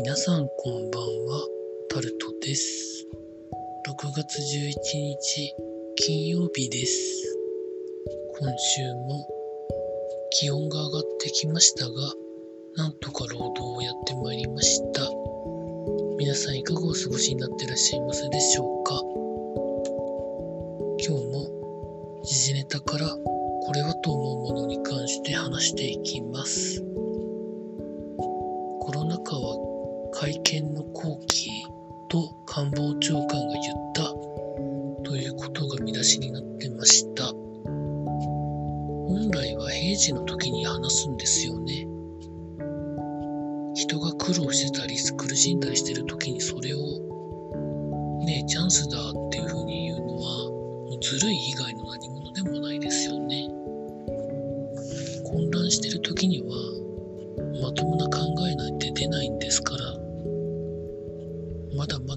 皆さんこんばんは、タルトです。6月11日金曜日です。今週も気温が上がってきましたが、なんとか労働をやってまいりました。皆さんいかがお過ごしになってらっしゃいますでしょうか？今日も時事ネタからこれはと思うものに関して話していきます。コロナ禍は会見の後期と官房長官が言ったということが見出しになってました。本来は平時の時に話すんですよね。人が苦労してたり苦しんだりしてる時にそれをねチャンスだっていう風に言うのはもうずるい以外の何者でもないですよね。混乱してる時にはまともな考えなんて出ないんですから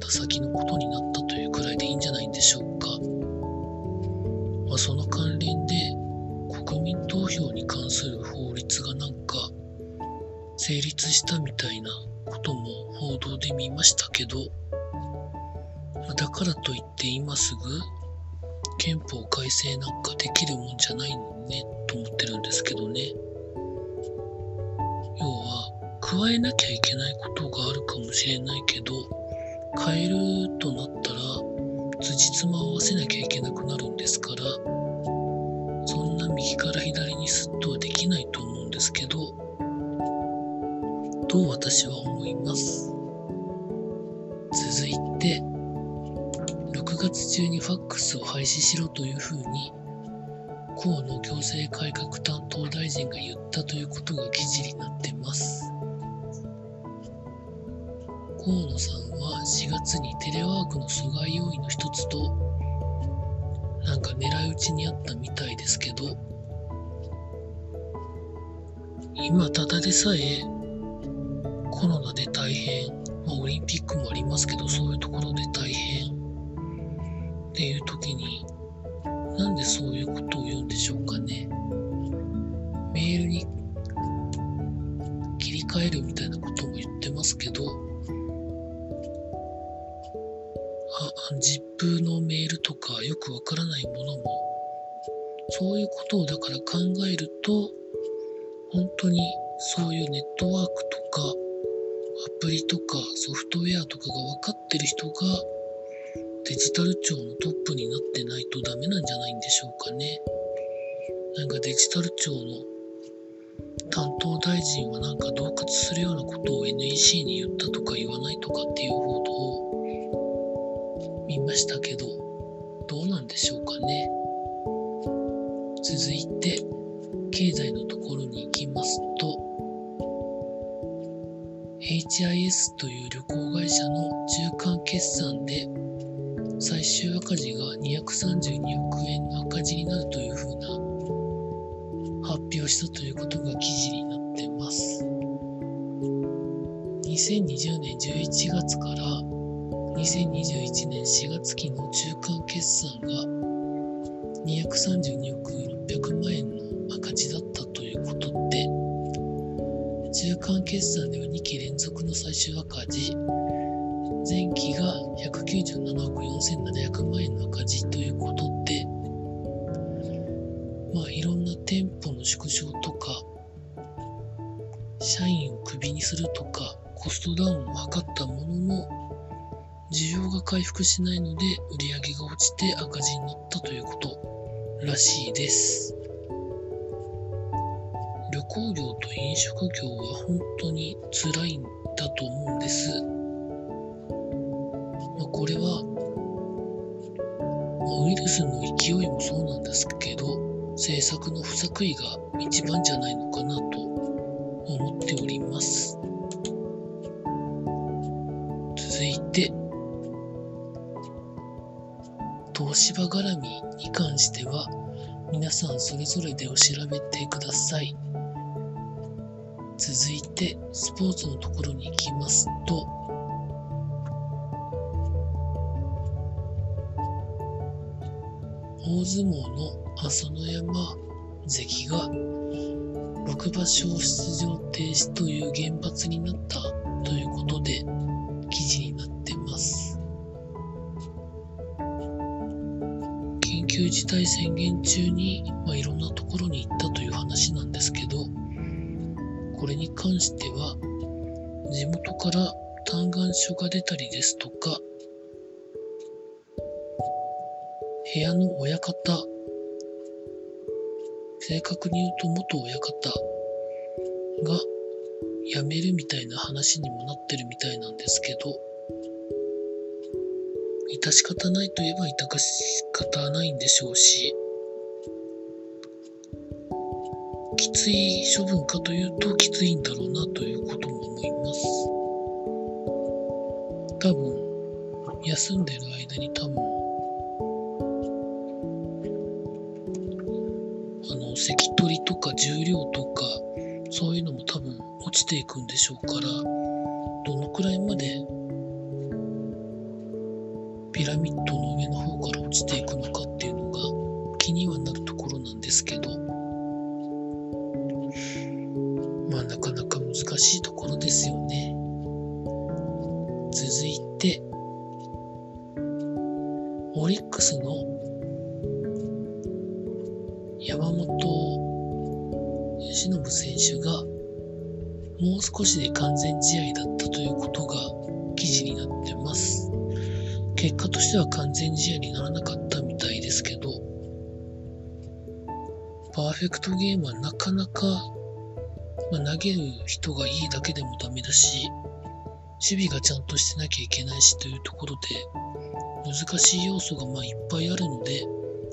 だ先のことになったというくらいでいいんじゃないんでしょうか。まあ、その関連で国民投票に関する法律がなんか成立したみたいなことも報道で見ましたけど、だからといって今すぐ憲法改正なんかできるもんじゃないのねと思ってるんですけどね。要は加えなきゃいけないことがあるかもしれないけど変えるとなったら辻褄を合わせなきゃいけなくなるんですからそんな右から左にスッとはできないと思うんですけどと私は思います？続いて6月中にファックスを廃止しろというふうに河野行政改革担当大臣が言ったということが記事になってます。河野さんは4月にテレワークの阻害要因の一つとなんか狙い撃ちにあったみたいですけど今ただでさえコロナで大変、まあ、オリンピックもありますけどそういうところで大変っていう時になんでそういうことを言うんでしょうかね。メールに切り替えるみたいなことも言ってますけどあ、ZIP のメールとかよくわからないものも、そういうことをだから考えると、本当にそういうネットワークとか、アプリとかソフトウェアとかが分かってる人が、デジタル庁のトップになってないとダメなんじゃないんでしょうかね。なんかデジタル庁の担当大臣はなんか洞窟するようなことを NEC に言ったとか言わないとかっていう報道を見ましたけど、どうなんでしょうかね。続いて、経済のところに行きますと、HIS という旅行会社の中間決算で、最終赤字が232億円の赤字になるというふうな発表したということが記事になってます。2020年11月から2021年4月期の中間決算が232億600万円の赤字だったということで中間決算では2期連続の最終赤字前期が197億4700万円の赤字ということでまあいろんな店舗の縮小とか社員をクビにするとかコストダウンを図ったものの需要が回復しないので売り上げが落ちて赤字になったということらしいです。旅行業と飲食業は本当に辛いんだと思うんです。まあ、これは、まあウイルスの勢いもそうなんですけど、政策の不作為が一番じゃないのかなと思っております。東芝絡みに関しては皆さんそれぞれでお調べてください。続いてスポーツのところに行きますと大相撲の朝乃山関が6場所出場停止という厳罰になったということで緊急事態宣言中に、まあ、いろんなところに行ったという話なんですけどこれに関しては地元から嘆願書が出たりですとか部屋の親方正確に言うと元親方が辞めるみたいな話にもなってるみたいなんですけど致し方ないといえば致し方ないんでしょうしきつい処分かというときついんだろうなということも思います。多分休んでる間に多分あの関取とか重量とかそういうのも多分落ちていくんでしょうからどのくらいまでピラミッドの上の方から落ちていくのかっていうのが気にはなるところなんですけどまあなかなか難しいところですよね続いてオリックスの山本由伸選手がもう少しで完全試合だったということが。結果としては完全試合にならなかったみたいですけど、パーフェクトゲームはなかなか、まあ、投げる人がいいだけでもダメだし、守備がちゃんとしてなきゃいけないしというところで、難しい要素がまあいっぱいあるので、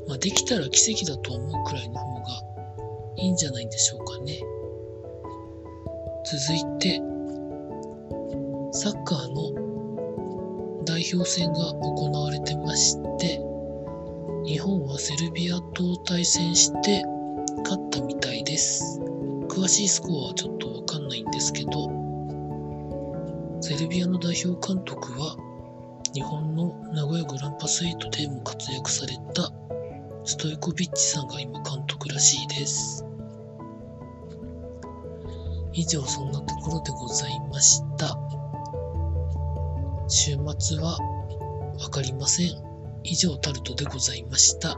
まあ、できたら奇跡だと思うくらいの方がいいんじゃないんでしょうかね。続いて、サッカーの代表戦が行われてまして、日本はセルビアと対戦して勝ったみたいです。詳しいスコアはちょっとわかんないんですけど、セルビアの代表監督は日本の名古屋グランパスイトでも活躍されたストイコビッチさんが今監督らしいです。以上そんなところでございました。週末はわかりません。以上タルトでございました。